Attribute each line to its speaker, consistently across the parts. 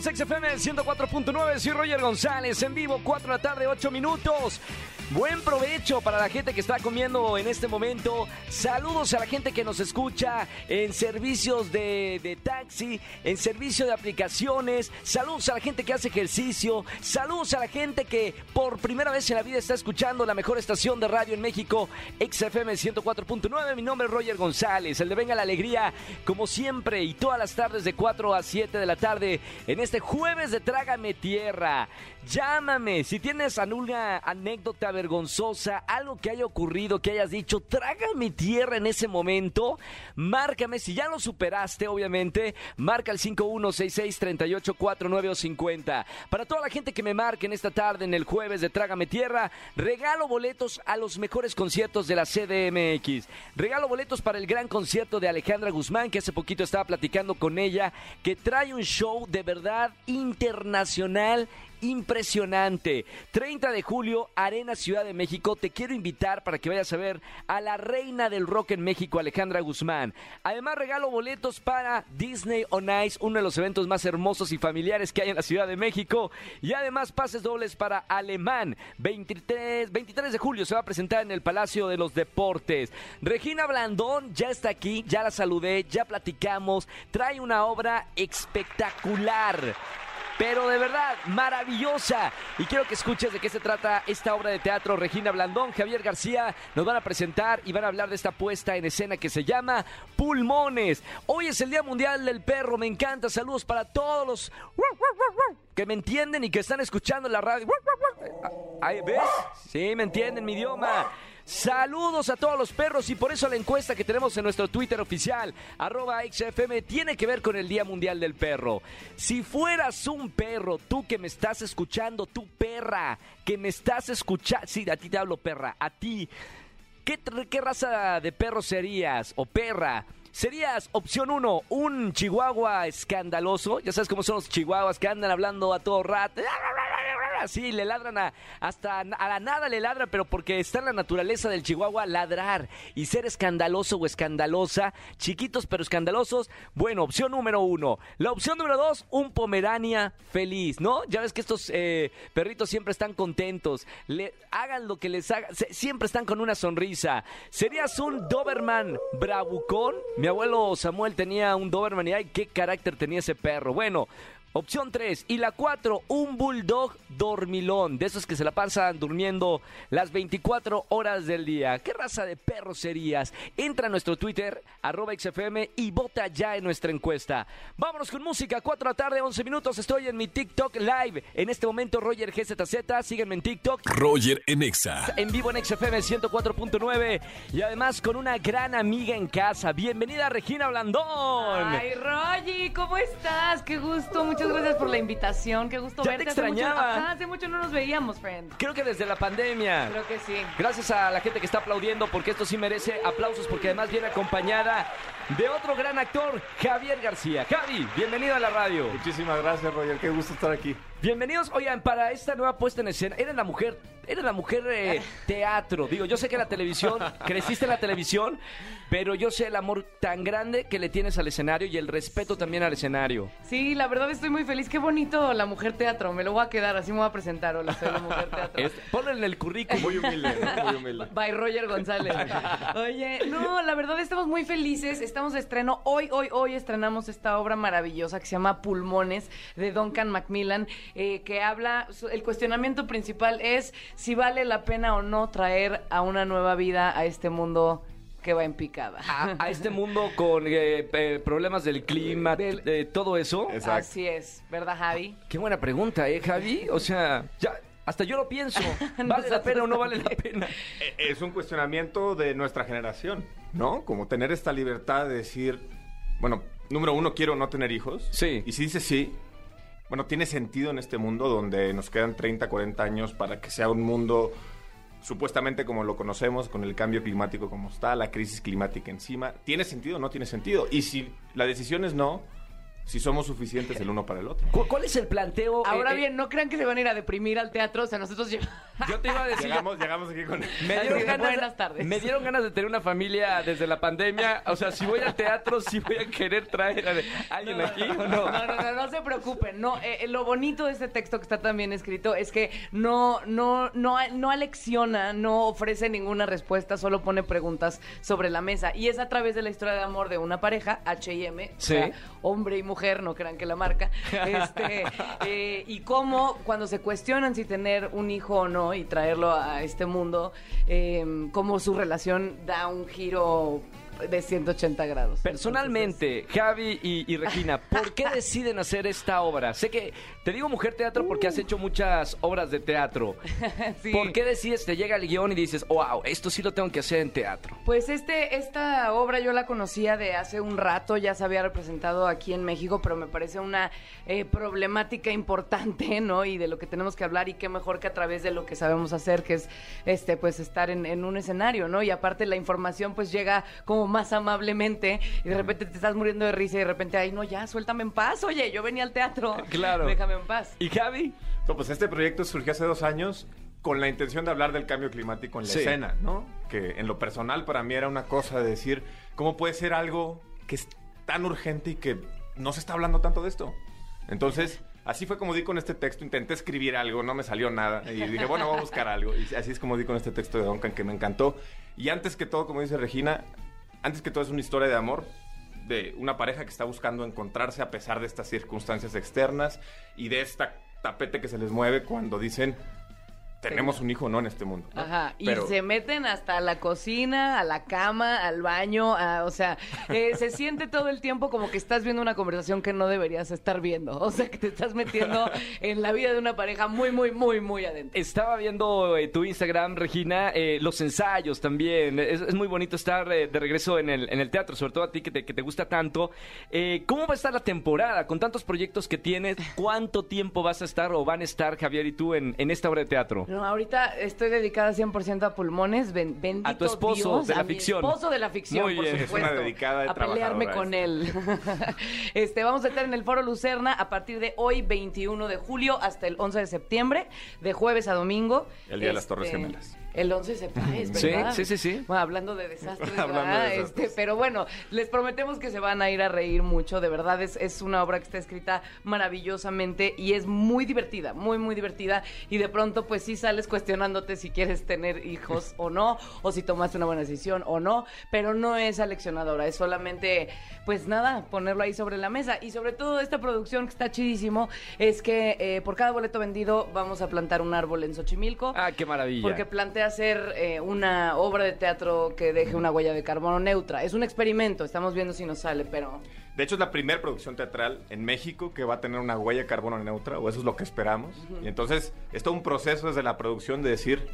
Speaker 1: XFM 104.9, soy Roger González, en vivo, 4 de la tarde, 8 minutos. Buen provecho para la gente que está comiendo en este momento. Saludos a la gente que nos escucha en servicios de, de taxi, en servicio de aplicaciones. Saludos a la gente que hace ejercicio. Saludos a la gente que por primera vez en la vida está escuchando la mejor estación de radio en México, XFM 104.9. Mi nombre es Roger González, el de Venga la Alegría, como siempre, y todas las tardes de 4 a 7 de la tarde en este jueves de Trágame Tierra. Llámame si tienes alguna anécdota vergonzosa, algo que haya ocurrido, que hayas dicho, trágame tierra en ese momento. Márcame, si ya lo superaste, obviamente, marca el 5166-384950. Para toda la gente que me marque en esta tarde, en el jueves de Trágame Tierra, regalo boletos a los mejores conciertos de la CDMX. Regalo boletos para el gran concierto de Alejandra Guzmán, que hace poquito estaba platicando con ella, que trae un show de verdad internacional impresionante. 30 de julio, Arena Ciudad de México. Te quiero invitar para que vayas a ver a la reina del rock en México, Alejandra Guzmán. Además, regalo boletos para Disney on Ice, uno de los eventos más hermosos y familiares que hay en la Ciudad de México. Y además, pases dobles para Alemán. 23, 23 de julio se va a presentar en el Palacio de los Deportes. Regina Blandón ya está aquí, ya la saludé, ya platicamos. Trae una obra espectacular pero de verdad maravillosa. Y quiero que escuches de qué se trata esta obra de teatro. Regina Blandón, Javier García nos van a presentar y van a hablar de esta puesta en escena que se llama Pulmones. Hoy es el Día Mundial del Perro, me encanta. Saludos para todos los que me entienden y que están escuchando la radio. ¿Ahí ves? Sí, me entienden mi idioma. Saludos a todos los perros y por eso la encuesta que tenemos en nuestro Twitter oficial, arroba XFM, tiene que ver con el Día Mundial del Perro. Si fueras un perro, tú que me estás escuchando, tu perra, que me estás escuchando, sí, a ti te hablo perra, a ti, ¿qué, raza de perro serías o perra? Serías opción uno, un chihuahua escandaloso. Ya sabes cómo son los chihuahuas que andan hablando a todo rato. Sí, le ladran a, hasta a la nada le ladran, pero porque está en la naturaleza del chihuahua ladrar y ser escandaloso o escandalosa, chiquitos pero escandalosos. Bueno, opción número uno. La opción número dos, un pomerania feliz, ¿no? Ya ves que estos eh, perritos siempre están contentos, le hagan lo que les hagan, siempre están con una sonrisa. Serías un Doberman bravucón. Mi abuelo Samuel tenía un Doberman y ay, qué carácter tenía ese perro. Bueno, Opción 3. Y la 4, un bulldog dormilón. De esos que se la pasan durmiendo las 24 horas del día. ¿Qué raza de perro serías? Entra a nuestro Twitter, arroba XFM, y vota ya en nuestra encuesta. Vámonos con música. 4 de la tarde, 11 minutos. Estoy en mi TikTok Live. En este momento, Roger GZZ. Sígueme en TikTok.
Speaker 2: Roger en Exa.
Speaker 1: En vivo en XFM 104.9. Y además con una gran amiga en casa. Bienvenida, Regina Blandón.
Speaker 3: Ay, Roger, ¿cómo estás? Qué gusto. Muchas gracias por la invitación. Qué gusto
Speaker 1: Ya
Speaker 3: verte.
Speaker 1: te
Speaker 3: Hace mucho-
Speaker 1: extrañaba.
Speaker 3: ajá, hace mucho no nos veíamos, friend.
Speaker 1: Creo que desde la pandemia.
Speaker 3: Creo que sí.
Speaker 1: Gracias a la gente que está aplaudiendo porque esto sí merece aplausos porque además viene acompañada de otro gran actor, Javier García. Javi, bienvenido a la radio.
Speaker 4: Muchísimas gracias, Roger. Qué gusto estar aquí.
Speaker 1: Bienvenidos, oigan, para esta nueva puesta en escena. Eres la mujer, eres la mujer eh, teatro. Digo, yo sé que la televisión, creciste en la televisión, pero yo sé el amor tan grande que le tienes al escenario y el respeto también al escenario.
Speaker 3: Sí, la verdad estoy muy feliz. Qué bonito la mujer teatro. Me lo voy a quedar, así me voy a presentar. Hola, soy la mujer teatro.
Speaker 1: Es- ponlo en el currículum.
Speaker 4: Muy humilde, ¿no? muy humilde.
Speaker 3: By Roger González. Oye, no, la verdad estamos muy felices. Estamos de estreno. Hoy, hoy, hoy estrenamos esta obra maravillosa que se llama Pulmones de Duncan Macmillan, eh, que habla, el cuestionamiento principal es si vale la pena o no traer a una nueva vida a este mundo que va en picada.
Speaker 1: A, a este mundo con eh, eh, problemas del clima,
Speaker 3: Del-
Speaker 1: de todo eso.
Speaker 4: Exacto.
Speaker 3: Así es, ¿verdad, Javi?
Speaker 1: Qué buena pregunta, ¿eh, Javi? O sea, ya, hasta yo lo pienso. ¿Vale la pena o no vale la pena?
Speaker 4: Eh, Es un cuestionamiento de nuestra generación, ¿no? Como tener esta libertad de decir, bueno, número uno, quiero no tener hijos.
Speaker 1: Sí.
Speaker 4: Y si dices sí, bueno, tiene sentido en este mundo donde nos quedan 30, 40 años para que sea un mundo supuestamente como lo conocemos, con el cambio climático como está, la crisis climática encima. ¿Tiene sentido o no tiene sentido? Y si la decisión es no, si somos suficientes el uno para el otro.
Speaker 1: ¿Cu- ¿Cuál es el planteo?
Speaker 3: Ahora
Speaker 1: Eh, eh,
Speaker 3: bien, no crean que se van a ir a deprimir al teatro, o sea, nosotros llevamos...
Speaker 1: yo te iba a decir...
Speaker 4: Llegamos, llegamos aquí con...
Speaker 1: Me dieron, ganas,
Speaker 3: buenas tardes.
Speaker 1: me dieron ganas de tener una familia desde la pandemia. O sea, si voy al teatro, si voy a querer traer a alguien aquí o no.
Speaker 3: No, no, no, no se preocupen. No, eh, eh, lo bonito de este texto que está también escrito es que no, no, no, no alecciona, no ofrece ninguna respuesta, solo pone preguntas sobre la mesa. Y es a través de la historia de amor de una pareja, H&M, o
Speaker 1: Sí.
Speaker 3: sea, hombre y mujer, no crean que la marca, este, eh, y cómo cuando se cuestionan si tener un hijo o no y traerlo a este mundo, eh, cómo su relación da un giro de 180 grados.
Speaker 1: Personalmente, Javi y, y Regina, ¿por qué deciden hacer esta obra? Sé que te digo mujer teatro porque has hecho muchas obras de teatro.
Speaker 3: Sí.
Speaker 1: ¿Por qué decides, te llega el guion y dices, wow, esto sí lo tengo que hacer en teatro?
Speaker 3: Pues este, esta obra yo la conocía de hace un rato, ya se había representado aquí en México, pero me parece una eh, problemática importante, ¿no? Y de lo que tenemos que hablar y qué mejor que a través de lo que sabemos hacer, que es este, pues estar en, en un escenario, ¿no? Y aparte la información pues llega como más amablemente y de repente te estás muriendo de risa y de repente, ay, no, ya, suéltame en paz, oye, yo venía al teatro.
Speaker 1: Claro.
Speaker 3: Déjame en paz.
Speaker 1: ¿Y Javi?
Speaker 4: No, pues este proyecto surgió hace dos años con la intención de hablar del cambio climático en la
Speaker 1: Sí.
Speaker 4: escena, ¿no? Que en lo personal para mí era una cosa de decir, ¿cómo puede ser algo que es tan urgente y que no se está hablando tanto de esto? Entonces, así fue como di con este texto, intenté escribir algo, no me salió nada, y dije, bueno, voy a buscar algo, y así es como di con este texto de Duncan, que me encantó. Y antes que todo, como dice Regina, antes que todo es una historia de amor, de una pareja que está buscando encontrarse a pesar de estas circunstancias externas y de esta tapete que se les mueve cuando dicen tenemos un hijo o no en este mundo. ¿no?
Speaker 3: Ajá, y
Speaker 4: Pero-
Speaker 3: se meten hasta la cocina, a la cama, al baño, a- o sea, eh, se siente todo el tiempo como que estás viendo una conversación que no deberías estar viendo, o sea, que te estás metiendo en la vida de una pareja muy, muy, muy, muy adentro.
Speaker 1: Estaba viendo eh, tu Instagram, Regina, eh, los ensayos también. Es, es muy bonito estar eh, de regreso en el, en el teatro, sobre todo a ti que te, que te gusta tanto. Eh, ¿Cómo va a estar la temporada? Con tantos proyectos que tienes, ¿cuánto tiempo vas a estar o van a estar, Javier y tú, en, en esta obra de teatro?
Speaker 3: No, ahorita estoy dedicada 100% a pulmones, ben- bendito
Speaker 1: A tu esposo
Speaker 3: Dios,
Speaker 1: de la
Speaker 3: a mi
Speaker 1: ficción.
Speaker 3: esposo de la ficción,
Speaker 1: Muy
Speaker 3: por
Speaker 1: bien. Es
Speaker 4: una
Speaker 3: supuesto.
Speaker 4: dedicada
Speaker 3: a pelearme con él. este, vamos a estar en el Foro Lucerna a partir de hoy, 21 de julio, hasta el 11 de septiembre, de jueves a domingo.
Speaker 4: El Día de las Torres
Speaker 3: Este,
Speaker 4: Gemelas.
Speaker 3: El 11 de septiembre,
Speaker 1: Sí,
Speaker 3: ¿verdad?
Speaker 1: sí, sí, sí.
Speaker 3: Bueno, hablando de desastres,
Speaker 4: Hablando de.
Speaker 3: Este, pero bueno, les prometemos que se van a ir a reír mucho. De verdad, es, es una obra que está escrita maravillosamente y es muy divertida, muy, muy divertida. Y de pronto, pues sí sales cuestionándote si quieres tener hijos o no, o si tomaste una buena decisión o no, pero no es aleccionadora, es solamente, pues nada, ponerlo ahí sobre la mesa. Y sobre todo, esta producción que está chidísimo es que eh, por cada boleto vendido vamos a plantar un árbol en Xochimilco.
Speaker 1: Ah, qué maravilla.
Speaker 3: Porque plantea hacer eh, una obra de teatro que deje una huella de carbono neutra. Es un experimento, estamos viendo si nos sale, pero...
Speaker 4: De hecho, es la primera producción teatral en México que va a tener una huella de carbono neutra, o eso es lo que esperamos. Y entonces, es todo un proceso desde la producción de decir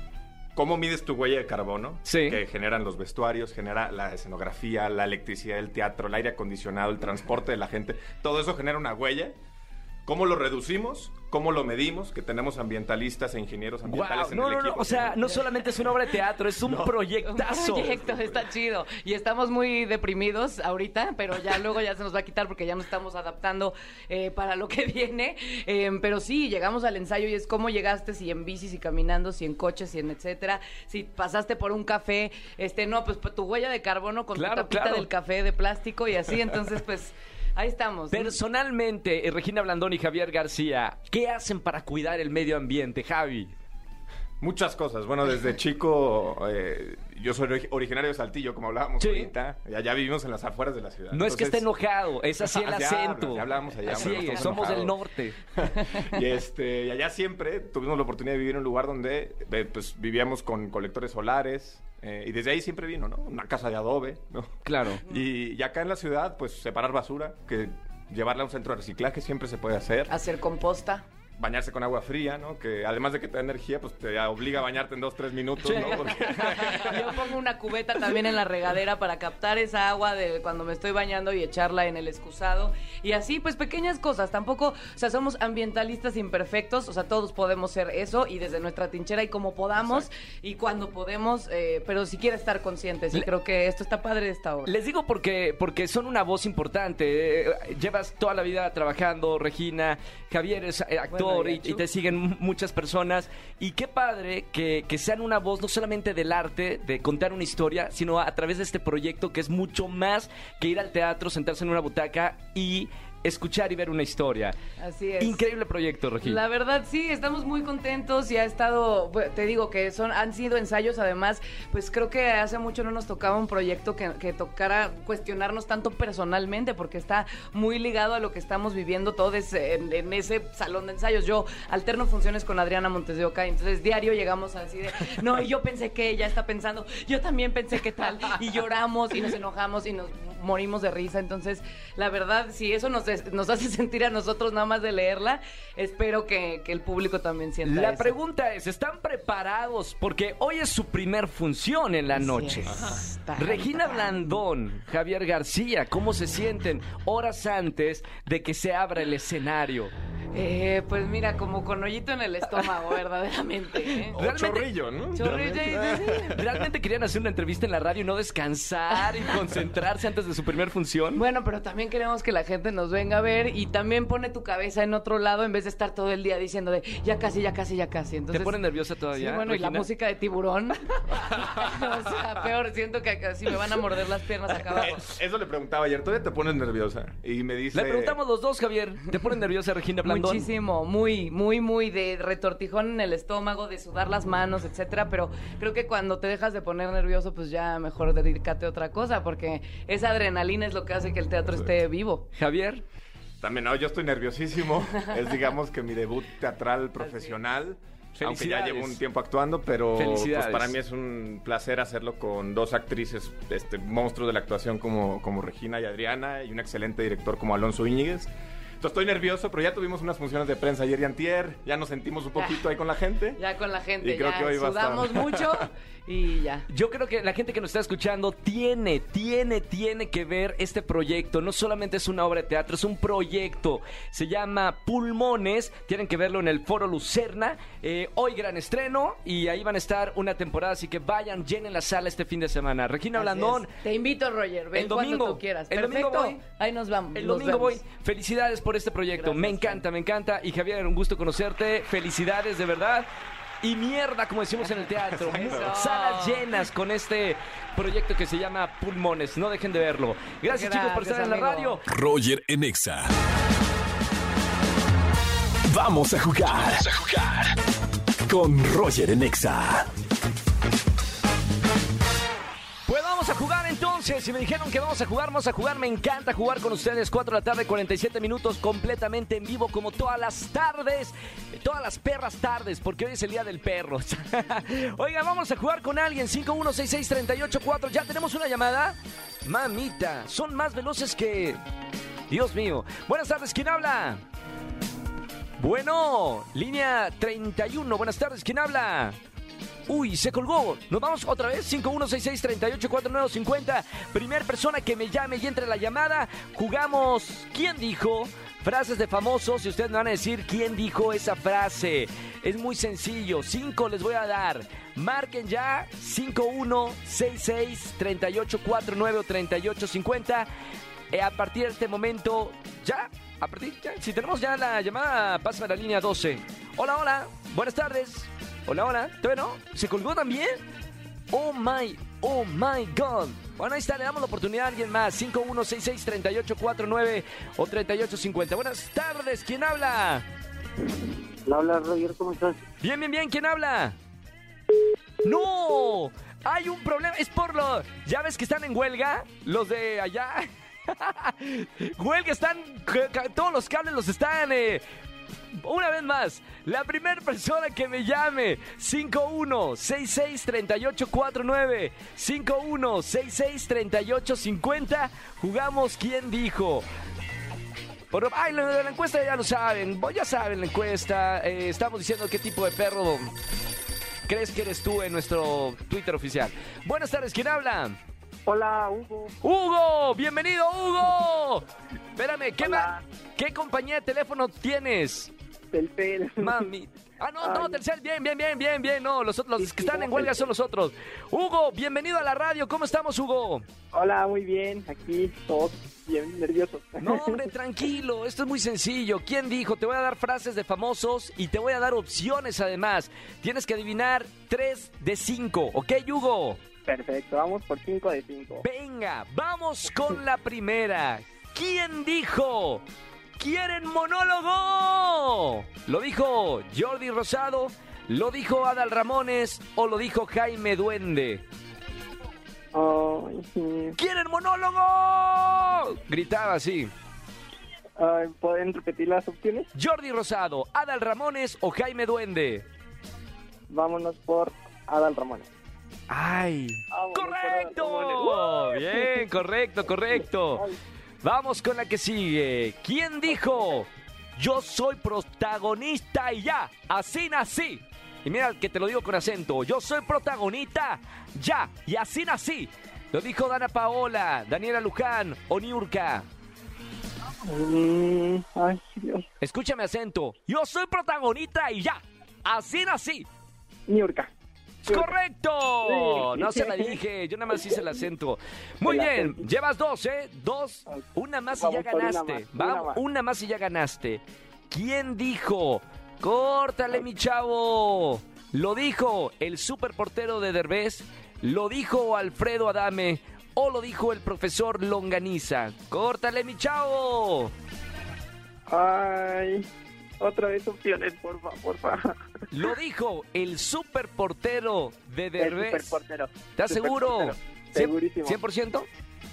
Speaker 4: cómo mides tu huella de carbono,
Speaker 1: Sí.
Speaker 4: que generan los vestuarios, genera la escenografía, la electricidad del teatro, el aire acondicionado, el transporte de la gente. Todo eso genera una huella. ¿Cómo lo reducimos? ¿Cómo lo medimos? Que tenemos ambientalistas e ingenieros ambientales en
Speaker 1: no,
Speaker 4: el
Speaker 1: no, no,
Speaker 4: equipo.
Speaker 1: o sea, no solamente es una obra de teatro, es un
Speaker 3: Un
Speaker 1: proyectazo.
Speaker 3: proyecto, está chido. Y estamos muy deprimidos ahorita, pero ya luego ya se nos va a quitar porque ya nos estamos adaptando eh, para lo que viene. Eh, pero sí, llegamos al ensayo y es cómo llegaste, si en bici, si caminando, si en coches, si en etcétera. Si pasaste por un café, este, no, pues tu huella de carbono con
Speaker 1: Claro,
Speaker 3: tu tapita
Speaker 1: claro.
Speaker 3: del café de plástico y así. Entonces, pues ahí estamos.
Speaker 1: Personalmente, eh, Regina Blandón y Javier García, ¿qué hacen para cuidar el medio ambiente, Javi?
Speaker 4: Muchas cosas. Bueno, desde chico, eh, yo soy ori- originario de Saltillo, como hablábamos
Speaker 1: Sí.
Speaker 4: ahorita. Y allá vivimos en las afueras de la ciudad.
Speaker 1: No es que esté enojado, es así el
Speaker 4: Así
Speaker 1: acento.
Speaker 4: ya hablamos allá,
Speaker 1: Así
Speaker 4: hombre,
Speaker 1: es, somos del norte.
Speaker 4: y, este, y allá siempre tuvimos la oportunidad de vivir en un lugar donde eh, pues, vivíamos con colectores solares. eh, y desde ahí siempre vino, ¿no? Una casa de adobe, ¿no?
Speaker 1: Claro.
Speaker 4: Y, y acá en la ciudad, pues separar basura, que llevarla a un centro de reciclaje siempre se puede hacer.
Speaker 3: Hacer composta.
Speaker 4: Bañarse con agua fría, ¿no? Que además de que te da energía, pues te obliga a bañarte en dos, tres minutos, ¿no? Porque...
Speaker 3: Yo pongo una cubeta también en la regadera para captar esa agua de cuando me estoy bañando y echarla en el excusado. Y así, pues pequeñas cosas. Tampoco, o sea, somos ambientalistas imperfectos, o sea, todos podemos ser eso y desde nuestra trinchera y como podamos y cuando podemos, eh, pero si quiere estar conscientes. Y
Speaker 1: Le-
Speaker 3: creo que esto está padre de esta obra.
Speaker 1: Les digo porque, porque son una voz importante. Eh, llevas toda la vida trabajando, Regina. Javier es eh, actor
Speaker 3: Bueno, y
Speaker 1: y,
Speaker 3: Achu.
Speaker 1: y te siguen muchas personas. Y qué padre que, que sean una voz no solamente del arte, de contar una historia, sino a través de este proyecto que es mucho más que ir al teatro, sentarse en una butaca y escuchar y ver una historia.
Speaker 3: Así es.
Speaker 1: Increíble proyecto, Regina.
Speaker 3: La verdad sí, estamos muy contentos y ha estado, bu- te digo que son han sido ensayos además, pues creo que hace mucho no nos tocaba un proyecto que, que tocara cuestionarnos tanto personalmente porque está muy ligado a lo que estamos viviendo todos en, en ese salón de ensayos. Yo alterno funciones con Adriana Montes de Oca, entonces diario llegamos así de, no, y yo pensé que ella está pensando, yo también pensé que tal, y lloramos y nos enojamos y nos morimos de risa, entonces la verdad, si eso nos, hace sentir a nosotros nada más de leerla, espero que, que el público también sienta
Speaker 1: La
Speaker 3: eso.
Speaker 1: pregunta es, ¿están preparados? Porque hoy es su primer función en la
Speaker 3: Así
Speaker 1: noche. Regina. Blandón, Javier García, ¿cómo se sienten horas antes de que se abra el escenario?
Speaker 3: Eh, pues mira, como con hoyito en el estómago, verdaderamente. ¿eh?
Speaker 4: O
Speaker 1: Realmente-
Speaker 4: chorrillo, ¿no?
Speaker 3: Chorrillo y-
Speaker 1: ¿Realmente querían hacer una entrevista en la radio y no descansar y concentrarse antes de su primer función?
Speaker 3: Bueno, pero también queremos que la gente nos venga a ver y también pone tu cabeza en otro lado en vez de estar todo el día diciendo de ya casi, ya casi, ya casi. Entonces,
Speaker 1: ¿Te pone nerviosa
Speaker 3: Sí,
Speaker 1: todavía?
Speaker 3: bueno, y la música de tiburón. o sea, peor, siento que casi me van a morder las piernas acá abajo.
Speaker 4: Eso le preguntaba ayer, ¿todavía te pones nerviosa? Y me dice...
Speaker 1: Le preguntamos los dos, Javier. ¿Te pone nerviosa Regina Blandón?
Speaker 3: Muchísimo, muy, muy, muy de retortijón en el estómago, de sudar las manos, etcétera. Pero creo que cuando te dejas de poner nervioso, pues ya mejor dedícate a otra cosa, porque esa adrenalina es lo que hace que el teatro esté vivo.
Speaker 1: Javier,
Speaker 4: También, no, yo estoy nerviosísimo. es, digamos, que mi debut teatral profesional. Aunque ya llevo un tiempo actuando, pero pues, para mí es un placer hacerlo con dos actrices, este, monstruos de la actuación como, como Regina y Adriana, y un excelente director como Alonso Íñiguez. Entonces estoy nervioso, pero ya tuvimos unas funciones de prensa ayer y antier, ya nos sentimos un poquito ahí con la gente.
Speaker 3: Ya con la gente,
Speaker 4: Y creo
Speaker 3: ya
Speaker 4: que hoy va a estar.
Speaker 3: sudamos mucho y ya.
Speaker 1: Yo creo que la gente que nos está escuchando tiene, tiene, tiene que ver este proyecto. No solamente es una obra de teatro, es un proyecto. Se llama Pulmones. Tienen que verlo en el Foro Lucerna. Eh, hoy gran estreno y ahí van a estar una temporada. Así que vayan, llenen la sala este fin de semana. Regina
Speaker 3: Así
Speaker 1: Blandón.
Speaker 3: es. Te invito, Roger. Ven
Speaker 1: El domingo,
Speaker 3: cuando tú quieras.
Speaker 1: el domingo
Speaker 3: Perfecto.
Speaker 1: voy.
Speaker 3: Ahí nos vamos.
Speaker 1: El domingo voy. Felicidades por este proyecto. me encanta, me encanta. Y Javier, un gusto conocerte. Felicidades, de verdad. Y mierda, como decimos en el teatro. Salas llenas con este proyecto que se llama Pulmones. No dejen de verlo. Gracias, chicos, por
Speaker 3: Gracias,
Speaker 1: estar en la radio.
Speaker 2: Roger en Exa. Vamos a jugar. Vamos a jugar. Con Roger en
Speaker 1: Si me dijeron que vamos a jugar, vamos a jugar. Me encanta jugar con ustedes. 4 de la tarde, 47 minutos, completamente en vivo, como todas las tardes. Todas las perras tardes, porque hoy es el día del perro. Oiga, vamos a jugar con alguien. 51663844. ¿Ya tenemos una llamada? Mamita, son más veloces que. Dios mío. Buenas tardes, ¿quién habla? Bueno, línea 31. Buenas tardes, ¿quién habla? Uy, se colgó. Nos vamos otra vez. 5166-384950. Primer persona que me llame y entre la llamada. Jugamos. ¿Quién dijo? Frases de famosos y ustedes me van a decir quién dijo esa frase. Es muy sencillo. Cinco les voy a dar. Marquen ya 5166-3849 o 3850. Eh, a partir de este momento, ya, a partir, ya, si tenemos ya la llamada, pásame a la línea 12. Hola, hola, buenas tardes. Hola, hola, ¿todavía no? ¿Se colgó también? Oh my, oh my God. Bueno, ahí está, le damos la oportunidad a alguien más. 5166-3849 o 3850. Buenas tardes, ¿quién habla?
Speaker 5: Hola Roger, ¿cómo estás?
Speaker 1: Bien, bien, bien, ¿quién habla? ¡No! Hay un problema, es por lo... ¿Ya ves que están en huelga? Los de allá. huelga, están... Todos los cables los están... eh, una vez más, la primera persona que me llame, 51663849, 51663850, jugamos quién dijo. Por, ay, de la encuesta ya lo saben, ya saben la encuesta. eh, estamos diciendo qué tipo de perro crees que eres tú en nuestro Twitter oficial. Buenas tardes, ¿quién habla?
Speaker 5: Hola, Hugo.
Speaker 1: Hugo, bienvenido Hugo. Espérame, ¿qué,
Speaker 5: Hola.
Speaker 1: ¿qué compañía de teléfono tienes?
Speaker 5: Telcel.
Speaker 1: Mami. Ah, no, no. Telcel, bien, bien, bien, bien, bien. No, los, otros- los que están en huelga son los otros. Hugo, bienvenido a la radio. ¿Cómo estamos, Hugo?
Speaker 5: Hola, muy bien. Aquí todos bien nerviosos.
Speaker 1: No, hombre, tranquilo. Esto es muy sencillo. ¿Quién dijo? Te voy a dar frases de famosos y te voy a dar opciones además. Tienes que adivinar tres de cinco. ¿Ok, Hugo?
Speaker 5: Perfecto, vamos por 5 de 5.
Speaker 1: Venga, vamos con la primera. ¿Quién dijo? ¿Quieren monólogo? ¿Lo dijo Jordi Rosado? ¿Lo dijo Adal Ramones? ¿O lo dijo Jaime Duende?
Speaker 5: Ay, sí.
Speaker 1: ¿Quieren monólogo? Gritaba así.
Speaker 5: ¿Pueden repetir las opciones?
Speaker 1: Jordi Rosado, Adal Ramones o Jaime Duende.
Speaker 5: Vámonos por Adal Ramón.
Speaker 1: ¡Ay!
Speaker 5: Adal
Speaker 1: ¡Correcto! Bien, correcto, correcto. Vamos con la que sigue. ¿Quién dijo? Yo soy protagonista y ya, así nací. Y mira que te lo digo con acento. Yo soy protagonista, ya, y así nací. Lo dijo Dana Paola, Daniela Luján o Niurka.
Speaker 5: mm, ay, Dios.
Speaker 1: Escúchame acento. Yo soy protagonista y ya, así nací.
Speaker 5: Niurka.
Speaker 1: ¡Es ¡Correcto! No se la dije, yo nada más hice el acento. Muy
Speaker 5: El
Speaker 1: bien,
Speaker 5: acento.
Speaker 1: llevas dos, ¿eh? Dos, una más y ya
Speaker 5: por una
Speaker 1: ganaste.
Speaker 5: más, una
Speaker 1: Vamos,
Speaker 5: más.
Speaker 1: una más y ya ganaste. ¿Quién dijo? Córtale, mi chavo. Lo dijo el superportero de Derbez, lo dijo Alfredo Adame o lo dijo el profesor Longaniza. Córtale, mi chavo.
Speaker 5: Ay, otra vez opciones, porfa, porfa.
Speaker 1: Lo dijo el superportero de
Speaker 5: El
Speaker 1: Derbez.
Speaker 5: superportero.
Speaker 1: ¿Estás seguro?
Speaker 5: Superportero.
Speaker 1: ¿Cien-
Speaker 5: Segurísimo.
Speaker 1: ¿100%?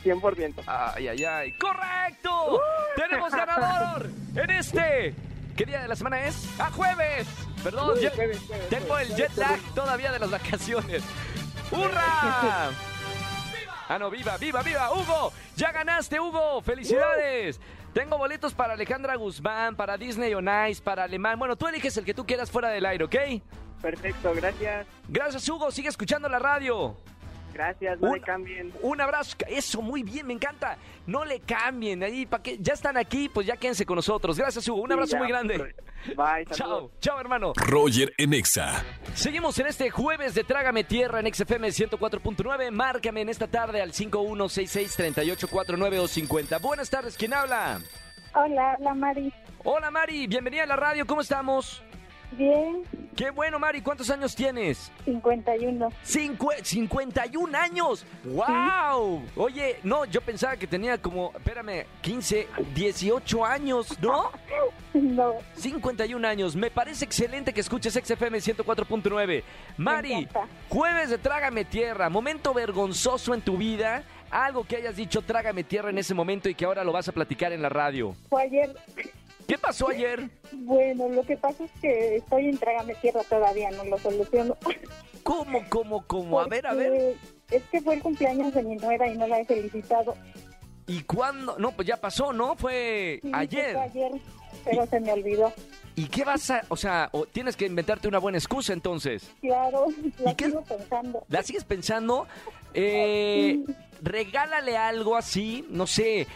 Speaker 5: 100%.
Speaker 1: Ay, ay, ay. ¡Correcto! ¡Tenemos ganador en este! ¿Qué día de la semana es? ¡Ah, jueves! Perdón,
Speaker 5: Uy,
Speaker 1: ya-
Speaker 5: jueves, jueves,
Speaker 1: tengo
Speaker 5: jueves,
Speaker 1: el jet lag todavía de las vacaciones. ¡Hurra! Ah, no, viva, viva, viva, Hugo. Ya ganaste, Hugo. Felicidades. Tengo boletos para Alejandra Guzmán, para Disney on Ice, para Alemán. Bueno, tú eliges el que tú quieras fuera del aire, ¿ok?
Speaker 5: Perfecto, gracias.
Speaker 1: Gracias, Hugo. Sigue escuchando la radio.
Speaker 5: Gracias, no
Speaker 1: Un-
Speaker 5: le cambien.
Speaker 1: Un abrazo. Eso, muy bien, me encanta. No le cambien. Ahí, ¿para qué? Ya están aquí, pues ya quédense con nosotros. Gracias, Hugo. Un abrazo
Speaker 5: Sí, ya.
Speaker 1: muy grande.
Speaker 5: Bye, saludos.
Speaker 1: Chao, chao, hermano.
Speaker 2: Roger en Exa.
Speaker 1: Seguimos en este jueves de Trágame Tierra en XFM 104.9. Márcame en esta tarde al 5166-3849 o 50. Buenas tardes, ¿quién habla?
Speaker 6: Hola, la Mari.
Speaker 1: Hola, Mari. Bienvenida a la radio. ¿Cómo estamos?
Speaker 6: Bien,
Speaker 1: Qué bueno, Mari. ¿Cuántos años tienes?
Speaker 6: 51.
Speaker 1: Cincu- 51 años. ¡Wow! Oye, no, yo pensaba que tenía como, espérame, 15, 18 años, ¿no?
Speaker 6: No,
Speaker 1: 51 años. Me parece excelente que escuches XFM 104.9. Mari, jueves de Trágame Tierra, momento vergonzoso en tu vida, algo que hayas dicho Trágame Tierra en ese momento y que ahora lo vas a platicar en la radio.
Speaker 6: fue ayer.
Speaker 1: ¿Qué pasó ayer?
Speaker 6: Bueno, lo que pasa es que estoy en Trágame Tierra todavía, no lo soluciono.
Speaker 1: ¿Cómo, cómo, cómo? A ver, a ver.
Speaker 6: Es que fue el cumpleaños de mi nuera y no la he felicitado.
Speaker 1: ¿Y cuándo? No, pues ya pasó, ¿no? Fue
Speaker 6: Sí,
Speaker 1: ayer.
Speaker 6: fue ayer, pero se me olvidó.
Speaker 1: ¿Y qué vas a...? O sea, o tienes que inventarte una buena excusa entonces.
Speaker 6: Claro, la
Speaker 1: ¿Y qué-
Speaker 6: sigo pensando.
Speaker 1: ¿La sigues pensando? Eh, regálale algo así, no sé,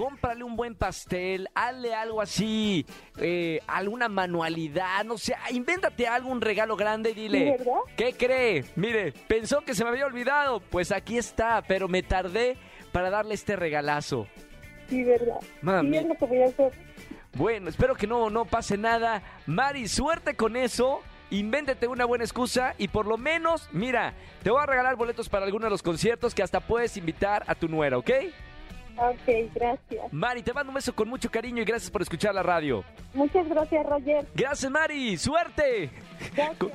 Speaker 1: cómprale un buen pastel, hazle algo así, eh, alguna manualidad, no sé, invéntate algo, un regalo grande y dile,
Speaker 6: ¿Verdad?
Speaker 1: ¿qué cree? Mire, pensó que se me había olvidado, pues aquí está, pero me tardé para darle este regalazo.
Speaker 6: Sí, verdad.
Speaker 1: Mami.
Speaker 6: Sí, es lo que voy a hacer.
Speaker 1: Bueno, espero que no, no pase nada. Mari, suerte con eso. Invéntete una buena excusa y por lo menos, mira, te voy a regalar boletos para alguno de los conciertos que hasta puedes invitar a tu nuera, ¿ok?
Speaker 6: Ok, gracias.
Speaker 1: Mari, te mando un beso con mucho cariño y gracias por escuchar la radio.
Speaker 6: Muchas gracias, Roger.
Speaker 1: Gracias, Mari. Suerte.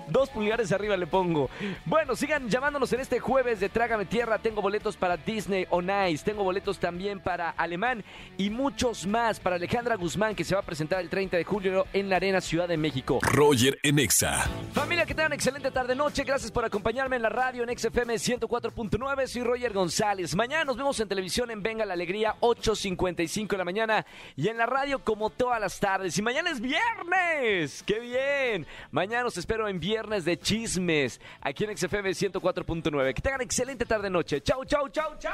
Speaker 1: Dos pulgares arriba le pongo. Bueno, sigan llamándonos en este jueves de Trágame Tierra. Tengo boletos para Disney on Ice. Tengo boletos también para Alemán y muchos más para Alejandra Guzmán que se va a presentar el 30 de julio en la Arena Ciudad de México.
Speaker 2: Roger en Exa.
Speaker 1: Familia, que tengan excelente tarde-noche. Gracias por acompañarme en la radio en XFM 104.9. Soy Roger González. Mañana nos vemos en televisión en Venga la Alegría. taquería 8.55 de la mañana y en la radio como todas las tardes. Y mañana es viernes. ¡Qué bien! Mañana espero en Viernes de Chismes, aquí en XFM 104.9. Que tengan excelente tarde-noche. ¡Chau, chau, chau, chau!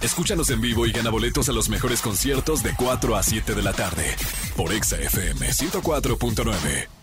Speaker 2: Escúchanos en vivo y gana boletos a los mejores conciertos de 4 a 7 de la tarde por Exa FM 104.9.